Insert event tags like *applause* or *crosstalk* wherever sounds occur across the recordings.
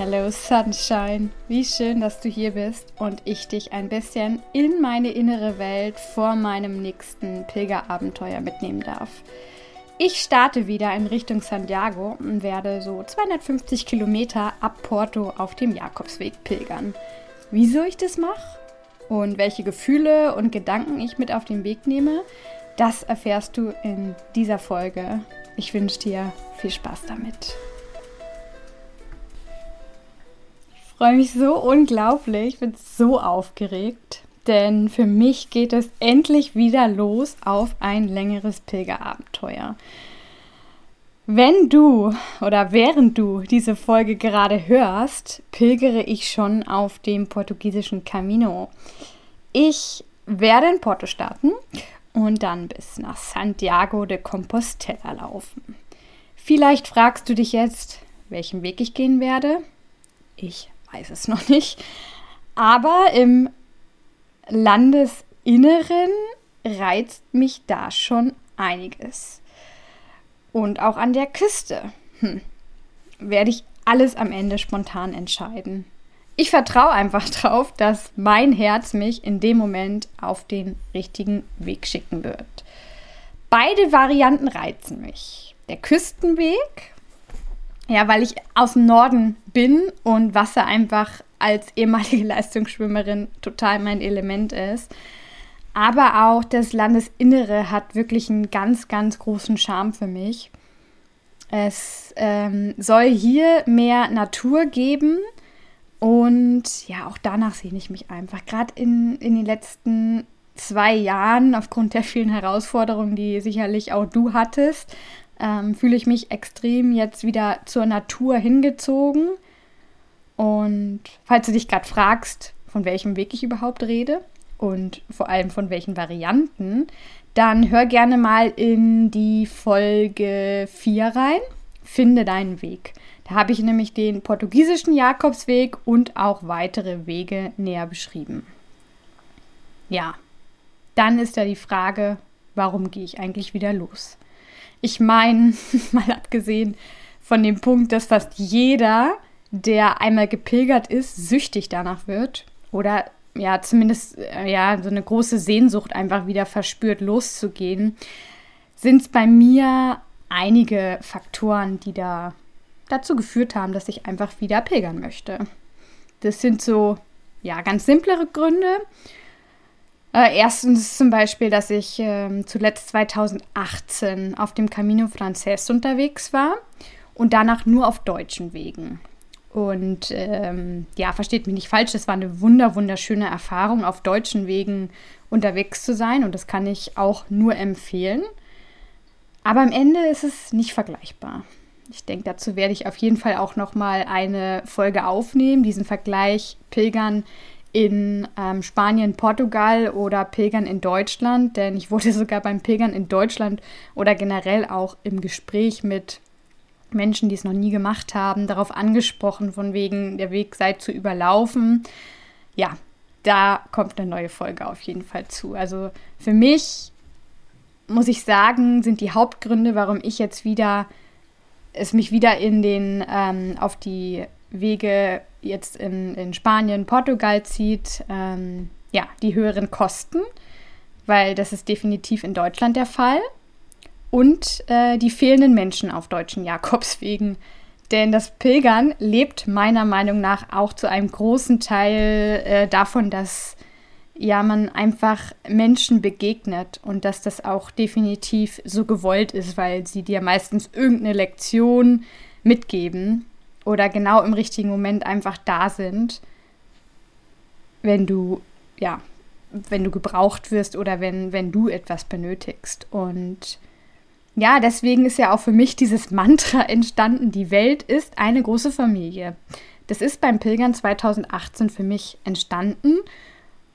Hello Sunshine, wie schön, dass du hier bist und ich dich ein bisschen in meine innere Welt vor meinem nächsten Pilgerabenteuer mitnehmen darf. Ich starte wieder in Richtung Santiago und werde so 250 Kilometer ab Porto auf dem Jakobsweg pilgern. Wieso ich das mache und welche Gefühle und Gedanken ich mit auf den Weg nehme, das erfährst du in dieser Folge. Ich wünsche dir viel Spaß damit. Freue mich so unglaublich, ich bin so aufgeregt, denn für mich geht es endlich wieder los auf ein längeres Pilgerabenteuer. Wenn du oder während du diese Folge gerade hörst, pilgere ich schon auf dem portugiesischen Camino. Ich werde in Porto starten und dann bis nach Santiago de Compostela laufen. Vielleicht fragst du dich jetzt, welchen Weg ich gehen werde. Ich weiß es noch nicht. Aber im Landesinneren reizt mich da schon einiges. Und auch an der Küste hm, werde ich alles am Ende spontan entscheiden. Ich vertraue einfach *laughs* drauf, dass mein Herz mich in dem Moment auf den richtigen Weg schicken wird. Beide Varianten reizen mich. Der Küstenweg ja, weil ich aus dem Norden bin und Wasser einfach als ehemalige *laughs* Leistungsschwimmerin total mein Element ist. Aber auch das Landesinnere hat wirklich einen ganz, ganz großen Charme für mich. Es ähm, soll hier mehr Natur geben und ja, auch danach sehne ich mich einfach. Gerade in, in den letzten zwei Jahren, aufgrund der vielen Herausforderungen, die sicherlich auch du hattest, ähm, fühle ich mich extrem jetzt wieder zur Natur hingezogen. Und falls du dich gerade fragst, von welchem Weg ich überhaupt rede und vor allem von welchen Varianten, dann hör gerne mal in die Folge 4 rein. Finde deinen Weg. Da habe ich nämlich den portugiesischen Jakobsweg und auch weitere Wege näher beschrieben. Ja, dann ist da die Frage, warum gehe ich eigentlich wieder los? Ich meine, *laughs* mal abgesehen von dem Punkt, dass fast jeder, der einmal gepilgert ist, süchtig danach wird oder ja, zumindest äh, ja, so eine große Sehnsucht einfach wieder verspürt, loszugehen, sind es bei mir einige Faktoren, die da dazu geführt haben, dass ich einfach wieder pilgern möchte. Das sind so, ja, ganz simplere Gründe. Äh, erstens zum Beispiel, dass ich äh, zuletzt 2018 auf dem Camino Frances unterwegs war und danach nur auf deutschen Wegen. Und ähm, ja, versteht mich nicht falsch, das war eine wunder, wunderschöne Erfahrung, auf deutschen Wegen unterwegs zu sein und das kann ich auch nur empfehlen. Aber am Ende ist es nicht vergleichbar. Ich denke, dazu werde ich auf jeden Fall auch noch mal eine Folge aufnehmen, diesen Vergleich Pilgern in ähm, Spanien, Portugal oder Pilgern in Deutschland, denn ich wurde *laughs* sogar beim Pilgern in Deutschland oder generell auch im Gespräch mit Menschen, die es noch nie gemacht haben, darauf angesprochen, von wegen der Weg sei zu überlaufen. Ja, da kommt eine neue Folge auf jeden Fall zu. Also für mich muss ich sagen, sind die Hauptgründe, warum ich jetzt wieder es mich wieder in den ähm, auf die Wege jetzt in, in Spanien, Portugal zieht, ähm, ja, die höheren Kosten, weil das ist definitiv in Deutschland der Fall. Und äh, die fehlenden Menschen auf deutschen Jakobswegen. Denn das Pilgern lebt meiner Meinung nach auch zu einem großen Teil äh, davon, dass ja man einfach Menschen begegnet und dass das auch definitiv so gewollt ist, weil sie dir meistens irgendeine Lektion mitgeben oder genau im richtigen Moment einfach da sind, wenn du, ja, wenn du gebraucht wirst oder wenn, wenn du etwas benötigst. Und ja, deswegen ist ja auch für mich dieses Mantra entstanden, die Welt ist eine große Familie. Das ist beim Pilgern 2018 für mich entstanden.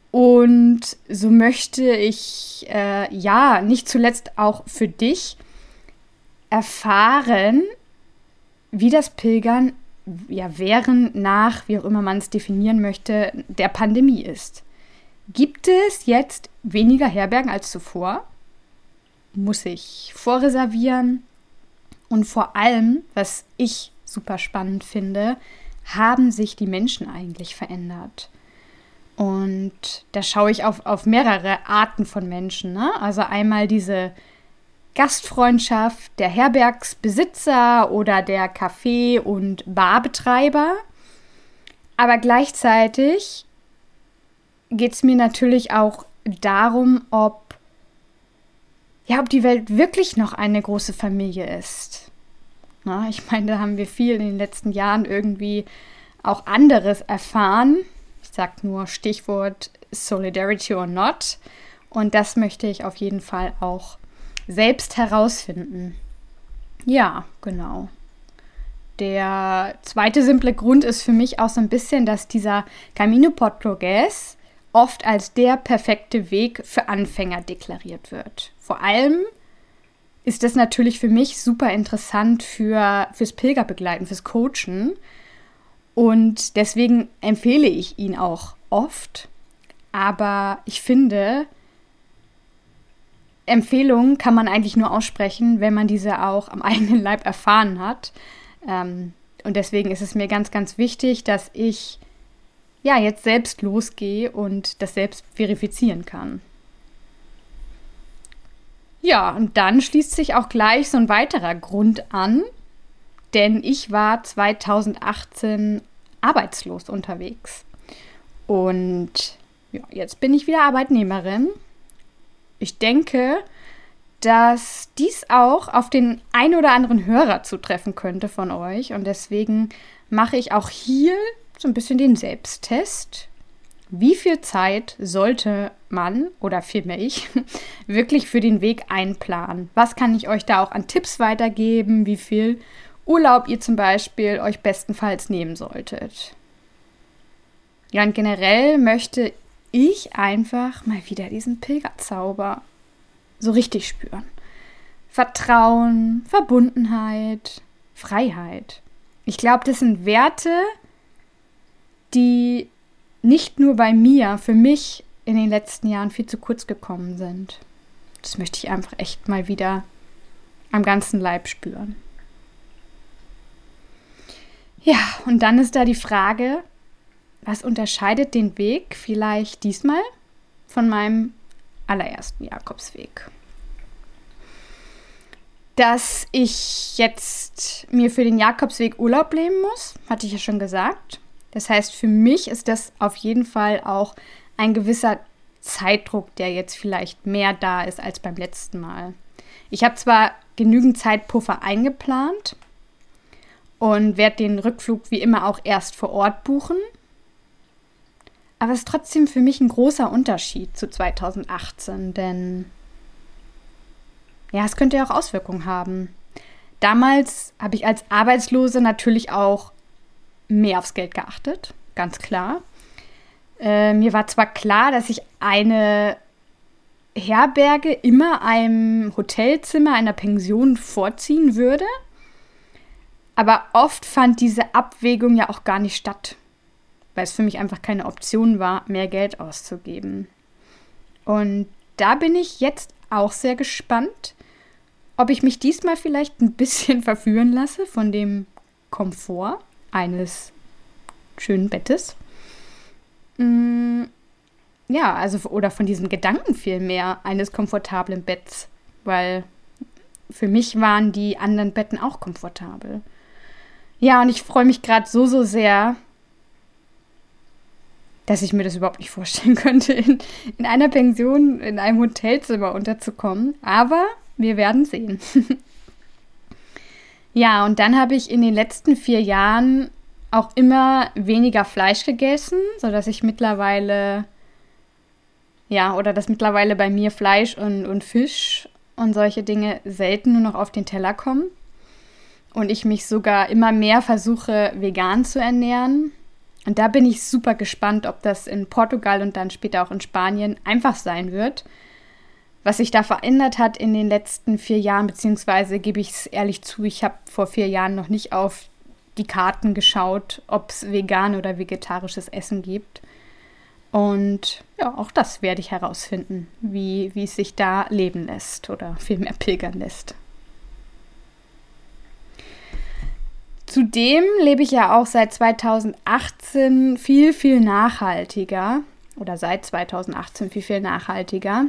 Und so möchte ich, äh, ja, nicht zuletzt auch für dich erfahren, wie das Pilgern ja während, nach, wie auch immer man es definieren möchte, der Pandemie ist. Gibt es jetzt weniger Herbergen als zuvor? Muss ich vorreservieren? Und vor allem, was ich super spannend finde, haben sich die Menschen eigentlich verändert? Und da schaue ich auf, auf mehrere Arten von Menschen. Ne? Also einmal diese Gastfreundschaft der Herbergsbesitzer oder der Café- und Barbetreiber. Aber gleichzeitig geht es mir natürlich auch darum, ob, ja, ob die Welt wirklich noch eine große Familie ist. Na, ich meine, da haben wir viel in den letzten Jahren irgendwie auch anderes erfahren. Ich sage nur Stichwort Solidarity or not. Und das möchte ich auf jeden Fall auch selbst herausfinden. Ja, genau. Der zweite simple Grund ist für mich auch so ein bisschen, dass dieser Camino Portugues oft als der perfekte Weg für Anfänger deklariert wird. Vor allem ist das natürlich für mich super interessant für, fürs Pilgerbegleiten, fürs Coachen. Und deswegen empfehle ich ihn auch oft. Aber ich finde, Empfehlungen kann man eigentlich nur aussprechen, wenn man diese auch am *laughs* eigenen Leib erfahren hat. Ähm, und deswegen ist es mir ganz, ganz wichtig, dass ich ja jetzt selbst losgehe und das selbst verifizieren kann. Ja, und dann schließt sich auch gleich so ein weiterer Grund an, denn ich war 2018 arbeitslos unterwegs. Und ja, jetzt bin ich wieder Arbeitnehmerin ich denke, dass dies auch auf den ein oder anderen Hörer zutreffen könnte von euch. Und deswegen mache ich auch hier so ein bisschen den Selbsttest. Wie viel Zeit sollte man oder vielmehr ich *laughs* wirklich für den Weg einplanen? Was kann ich euch da auch an Tipps weitergeben? Wie viel Urlaub ihr zum Beispiel euch bestenfalls nehmen solltet? Ja, und generell möchte ich einfach mal wieder diesen Pilgerzauber so richtig spüren. Vertrauen, Verbundenheit, Freiheit. Ich glaube, das sind Werte, die nicht nur bei mir, für mich in den letzten Jahren viel zu kurz gekommen sind. Das möchte ich einfach echt mal wieder am ganzen Leib spüren. Ja, und dann ist da die Frage, was unterscheidet den Weg vielleicht diesmal von meinem allerersten Jakobsweg? Dass ich jetzt mir für den Jakobsweg Urlaub nehmen muss, hatte ich ja schon gesagt. Das heißt, für mich ist das auf jeden Fall auch ein gewisser Zeitdruck, der jetzt vielleicht mehr da ist als beim letzten Mal. Ich habe zwar genügend Zeitpuffer eingeplant und werde den Rückflug wie immer auch erst vor Ort buchen, aber es ist trotzdem für mich ein großer Unterschied zu 2018, denn ja, es könnte ja auch Auswirkungen haben. Damals habe ich als Arbeitslose natürlich auch mehr aufs Geld geachtet, ganz klar. Äh, mir war zwar klar, dass ich eine Herberge immer einem Hotelzimmer, einer Pension vorziehen würde, aber oft fand diese Abwägung ja auch gar nicht statt weil es für mich einfach keine Option war, mehr Geld auszugeben. Und da bin ich jetzt auch sehr gespannt, ob ich mich diesmal vielleicht ein bisschen *laughs* verführen lasse von dem Komfort eines schönen Bettes. Mm, ja, also oder von diesem Gedanken vielmehr eines komfortablen Betts, weil für mich waren die anderen Betten auch komfortabel. Ja, und ich freue mich gerade so, so sehr, dass ich mir das überhaupt nicht vorstellen *laughs* könnte, in, in einer Pension, in einem Hotelzimmer unterzukommen. Aber wir werden sehen. *laughs* ja, und dann habe ich in den letzten vier Jahren auch immer weniger Fleisch gegessen, sodass ich mittlerweile, ja, oder dass mittlerweile bei mir Fleisch und, und Fisch und solche Dinge selten nur noch auf den Teller kommen und ich mich sogar immer mehr versuche, vegan zu ernähren. Und da bin ich super gespannt, ob das in Portugal und dann später auch in Spanien einfach sein wird. Was sich da verändert hat in den letzten vier Jahren, beziehungsweise gebe ich es ehrlich zu, ich habe vor vier Jahren noch nicht auf die Karten geschaut, ob es vegan oder vegetarisches Essen gibt. Und ja, auch das werde ich herausfinden, wie, wie es sich da leben lässt oder vielmehr *laughs* pilgern lässt. Zudem lebe ich ja auch seit 2018 viel, viel nachhaltiger oder seit 2018 viel, viel nachhaltiger.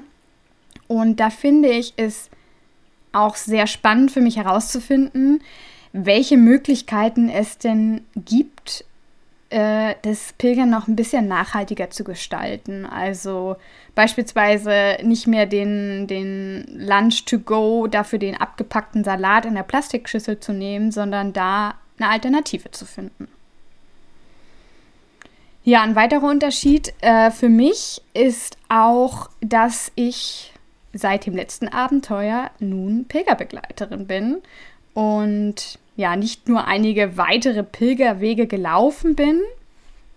Und da finde ich es auch sehr spannend für mich herauszufinden, welche Möglichkeiten es denn gibt, äh, das Pilgern noch ein bisschen nachhaltiger zu gestalten. Also beispielsweise nicht mehr den, den Lunch to go, dafür den abgepackten Salat in der Plastikschüssel zu nehmen, sondern da eine Alternative zu finden. Ja, ein weiterer Unterschied äh, für mich ist auch, dass ich seit dem letzten Abenteuer nun Pilgerbegleiterin bin und ja, nicht nur einige weitere Pilgerwege gelaufen bin,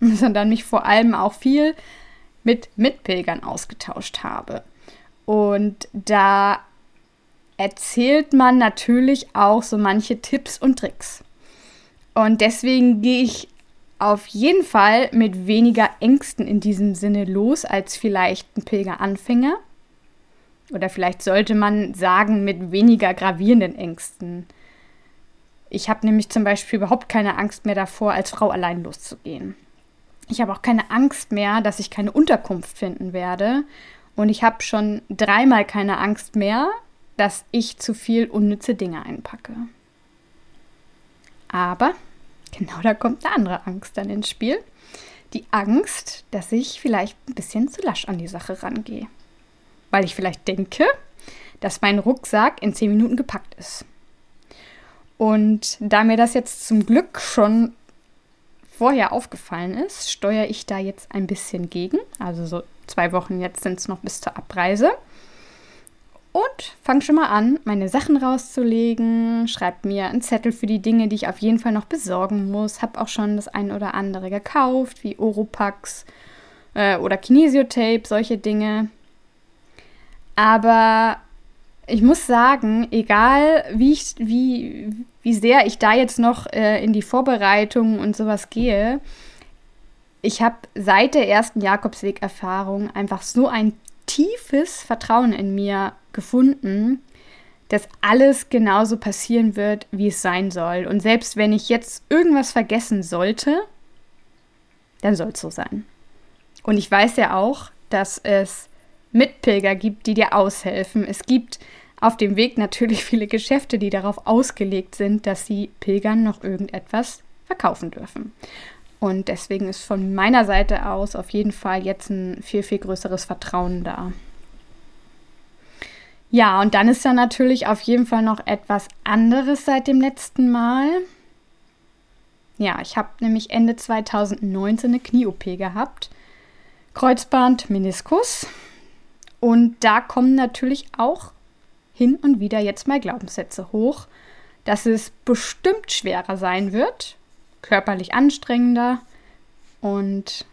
*laughs* sondern mich vor allem auch viel mit Mitpilgern ausgetauscht habe. Und da erzählt man natürlich auch so manche Tipps und Tricks. Und deswegen gehe ich auf jeden Fall mit weniger Ängsten in diesem Sinne los als vielleicht ein Pilgeranfänger. Oder vielleicht sollte man sagen, mit weniger gravierenden Ängsten. Ich habe nämlich zum Beispiel überhaupt keine Angst mehr davor, als Frau allein loszugehen. Ich habe auch keine Angst mehr, dass ich keine Unterkunft finden werde. Und ich habe schon dreimal keine Angst mehr, dass ich zu viel unnütze Dinge einpacke. Aber Genau, da kommt eine andere Angst dann ins Spiel. Die Angst, dass ich vielleicht ein bisschen zu lasch an die Sache rangehe. Weil ich vielleicht denke, dass mein Rucksack in zehn Minuten gepackt ist. Und da mir das jetzt zum Glück schon vorher aufgefallen ist, steuere ich da jetzt ein bisschen gegen. Also so zwei Wochen jetzt sind es noch bis zur Abreise und fange schon mal an, meine Sachen rauszulegen, schreibe mir einen Zettel für die Dinge, die ich auf jeden Fall noch besorgen muss. Habe auch schon das ein oder andere gekauft, wie Oropax äh, oder Kinesiotape, solche Dinge. Aber ich muss sagen, egal wie, ich, wie, wie sehr ich da jetzt noch äh, in die Vorbereitung und sowas gehe, ich habe seit der ersten Jakobsweg-Erfahrung einfach so ein tiefes Vertrauen in mir gefunden, dass alles genauso passieren wird, wie es sein soll. Und selbst wenn ich jetzt irgendwas vergessen sollte, dann soll es so sein. Und ich weiß ja auch, dass es Mitpilger gibt, die dir aushelfen. Es gibt auf dem Weg natürlich *laughs* viele Geschäfte, die darauf ausgelegt sind, dass sie Pilgern noch irgendetwas verkaufen dürfen. Und deswegen ist von meiner Seite aus auf jeden Fall jetzt ein viel, viel größeres Vertrauen da. Ja, und dann ist da natürlich auf jeden Fall noch etwas anderes seit dem letzten Mal. Ja, ich habe nämlich Ende 2019 eine Knie-OP gehabt. Kreuzband, Meniskus. Und da kommen natürlich auch hin und wieder jetzt mal Glaubenssätze hoch, dass es bestimmt schwerer sein wird, körperlich anstrengender und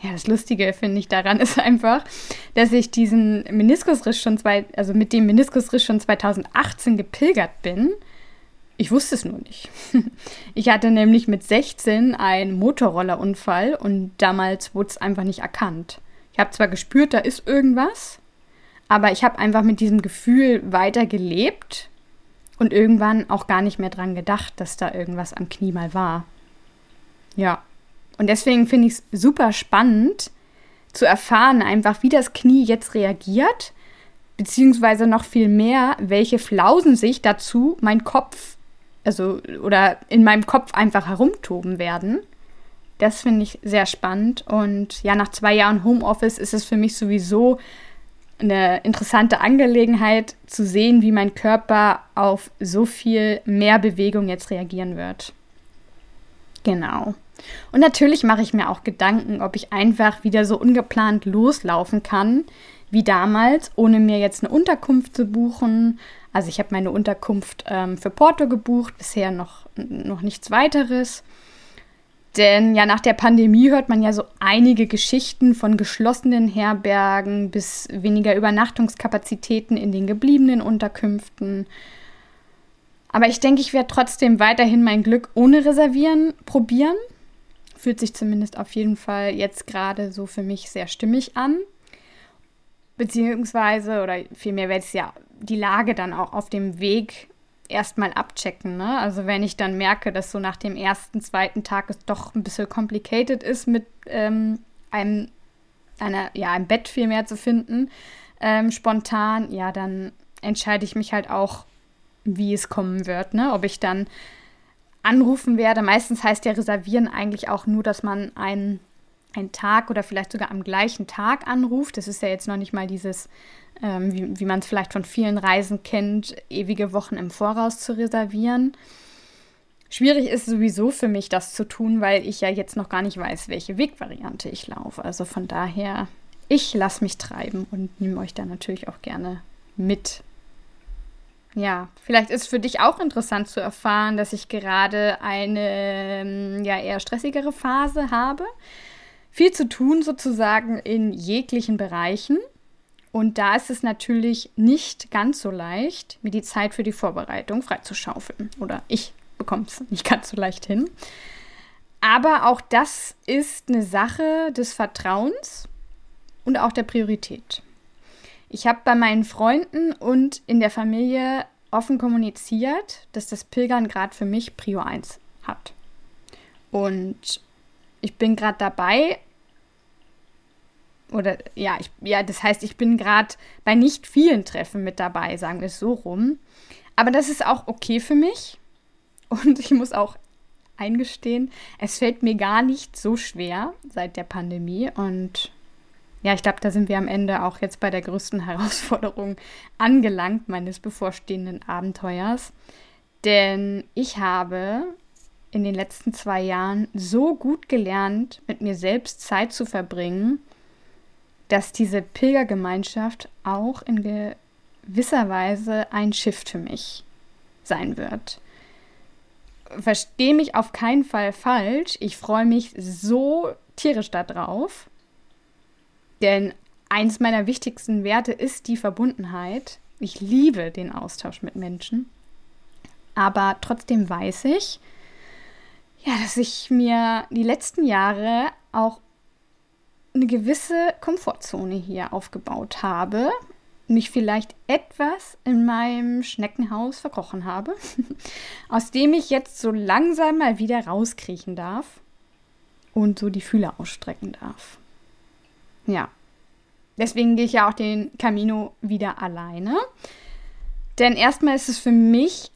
ja, das Lustige finde ich daran *laughs* ist einfach, dass ich diesen Meniskusriss schon zwei, also mit dem Meniskusriss schon 2018 gepilgert bin. Ich wusste es nur nicht. *laughs* Ich hatte nämlich mit 16 einen Motorrollerunfall und damals wurde es einfach nicht erkannt. Ich habe zwar gespürt, da ist irgendwas, aber ich habe einfach mit diesem Gefühl weiter gelebt und irgendwann auch gar nicht mehr dran gedacht, dass da irgendwas am Knie mal war. Ja, und deswegen finde ich es super spannend zu erfahren, einfach wie das Knie jetzt reagiert, beziehungsweise noch viel mehr, welche Flausen sich dazu mein Kopf, also oder in meinem Kopf einfach herumtoben werden. Das finde ich sehr spannend. Und ja, nach zwei Jahren Homeoffice ist es für mich sowieso eine interessante Angelegenheit zu sehen, wie mein Körper auf so viel mehr Bewegung jetzt reagieren wird. Genau. Und natürlich mache ich mir auch Gedanken, ob ich einfach wieder so ungeplant loslaufen kann wie damals, ohne mir jetzt eine Unterkunft zu buchen. Also ich habe meine Unterkunft ähm, für Porto gebucht, bisher noch, noch nichts weiteres. Denn ja, nach der Pandemie hört man ja so einige Geschichten von geschlossenen Herbergen bis weniger Übernachtungskapazitäten in den gebliebenen Unterkünften. Aber ich denke, ich werde trotzdem weiterhin mein Glück ohne Reservieren probieren. Fühlt sich zumindest auf jeden Fall jetzt gerade so für mich sehr stimmig an. Beziehungsweise, oder vielmehr werde ich ja die Lage dann auch auf dem Weg erstmal abchecken. Ne? Also wenn ich dann merke, dass so nach dem ersten, zweiten Tag es doch ein bisschen complicated ist, mit ähm, einem, einer, ja, einem Bett viel mehr zu finden, ähm, spontan, ja, dann entscheide ich mich halt auch, wie es kommen wird. Ne? Ob ich dann anrufen werde. Meistens heißt ja reservieren eigentlich auch nur, dass man einen, einen Tag oder vielleicht sogar am gleichen Tag anruft. Das ist ja jetzt noch nicht mal dieses ähm, wie, wie man es vielleicht von vielen Reisen kennt, ewige Wochen im Voraus zu reservieren. Schwierig ist sowieso für mich, das zu tun, weil ich ja jetzt noch gar nicht weiß, welche Wegvariante ich laufe. Also von daher, ich lasse mich treiben und nehme euch da natürlich auch gerne mit. Ja, vielleicht ist für dich auch interessant zu erfahren, dass ich gerade eine ähm, ja eher stressigere Phase habe. Viel zu tun sozusagen in jeglichen Bereichen. Und da ist es natürlich nicht ganz so leicht, mir die Zeit für die Vorbereitung freizuschaufeln. Oder ich bekomme es nicht ganz so leicht hin. Aber auch das ist eine Sache des Vertrauens und auch der Priorität. Ich habe bei meinen Freunden und in der Familie offen kommuniziert, dass das Pilgern gerade für mich Prio 1 hat. Und ich bin gerade dabei, oder ja, ich, ja, das heißt, ich bin gerade bei nicht vielen Treffen mit dabei, sagen wir es so rum. Aber das ist auch okay für mich. Und ich muss auch eingestehen, es fällt mir gar nicht so schwer seit der Pandemie. Und ja, ich glaube, da sind wir am Ende auch jetzt bei der größten Herausforderung angelangt meines bevorstehenden Abenteuers. Denn ich habe in den letzten zwei Jahren so gut gelernt, mit mir selbst Zeit zu verbringen dass diese Pilgergemeinschaft auch in gewisser Weise ein Shift für mich sein wird. Verstehe mich auf keinen Fall falsch. Ich freue mich so tierisch darauf. Denn eins meiner wichtigsten Werte ist die Verbundenheit. Ich liebe den Austausch mit Menschen. Aber trotzdem weiß ich, ja, dass ich mir die letzten Jahre auch eine gewisse Komfortzone hier aufgebaut habe, mich vielleicht etwas in meinem Schneckenhaus verkrochen habe, *laughs* aus dem ich jetzt so langsam mal wieder rauskriechen darf und so die Fühler ausstrecken darf. Ja, deswegen gehe ich ja auch den Camino wieder alleine. Denn erstmal ist es für mich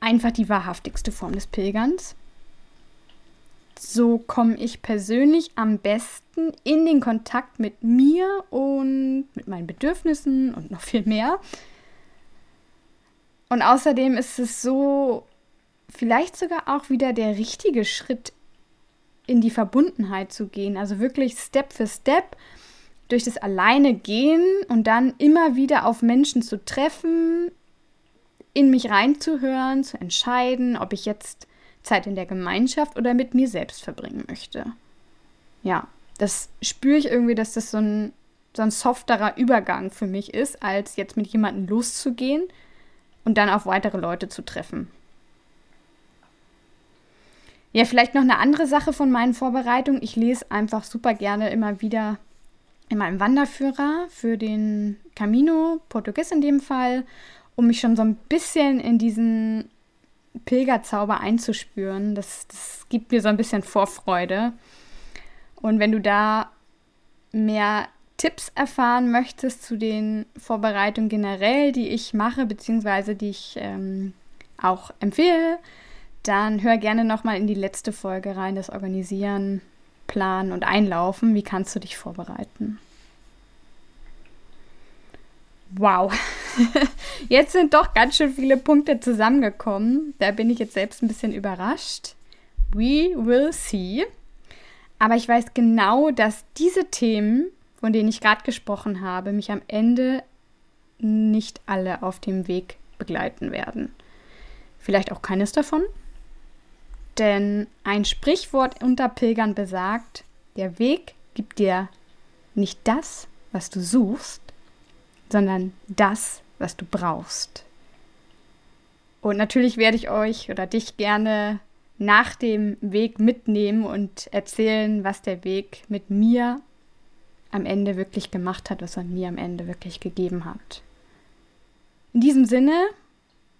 einfach die wahrhaftigste Form des Pilgerns. So komme ich persönlich am besten in den Kontakt mit mir und mit meinen Bedürfnissen und noch viel mehr. Und außerdem ist es so vielleicht sogar auch wieder der richtige Schritt in die Verbundenheit zu gehen. Also wirklich Step für Step durch das alleine gehen und dann immer wieder auf Menschen zu treffen, in mich reinzuhören, zu entscheiden, ob ich jetzt Zeit in der Gemeinschaft oder mit mir selbst verbringen möchte. Ja, das spüre ich irgendwie, dass das so ein, so ein softerer Übergang für mich ist, als jetzt mit jemandem loszugehen und dann auf weitere Leute zu treffen. Ja, vielleicht noch eine andere Sache von meinen Vorbereitungen. Ich lese einfach super gerne immer wieder in meinem Wanderführer für den Camino, Portugies in dem Fall, um mich schon so ein bisschen in diesen Pilgerzauber einzuspüren. Das, das gibt mir so ein bisschen Vorfreude. Und wenn du da mehr Tipps erfahren möchtest zu den Vorbereitungen generell, die ich mache, beziehungsweise die ich ähm, auch empfehle, dann hör gerne nochmal in die letzte Folge rein, das Organisieren, Planen und Einlaufen. Wie kannst du dich vorbereiten? Wow, *laughs* jetzt sind doch ganz schön viele Punkte zusammengekommen. Da bin ich jetzt selbst ein bisschen überrascht. We will see. Aber ich weiß genau, dass diese Themen, von denen ich gerade gesprochen habe, mich am Ende nicht alle auf dem Weg begleiten werden. Vielleicht auch keines davon. Denn ein Sprichwort unter Pilgern besagt, der Weg gibt dir nicht das, was du suchst, sondern das, was du brauchst. Und natürlich werde ich euch oder dich gerne nach dem Weg mitnehmen und erzählen, was der Weg mit mir am Ende wirklich gemacht hat, was er mir am Ende wirklich gegeben hat. In diesem Sinne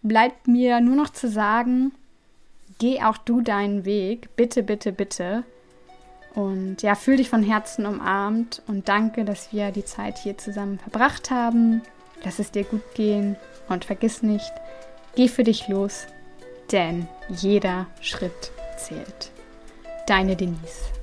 bleibt mir nur noch zu sagen, geh auch du deinen Weg, bitte, bitte, bitte. Und ja, fühl dich von Herzen umarmt und danke, dass wir die Zeit hier zusammen verbracht haben. Lass es dir gut gehen und vergiss nicht, geh für dich los, denn jeder Schritt zählt. Deine Denise.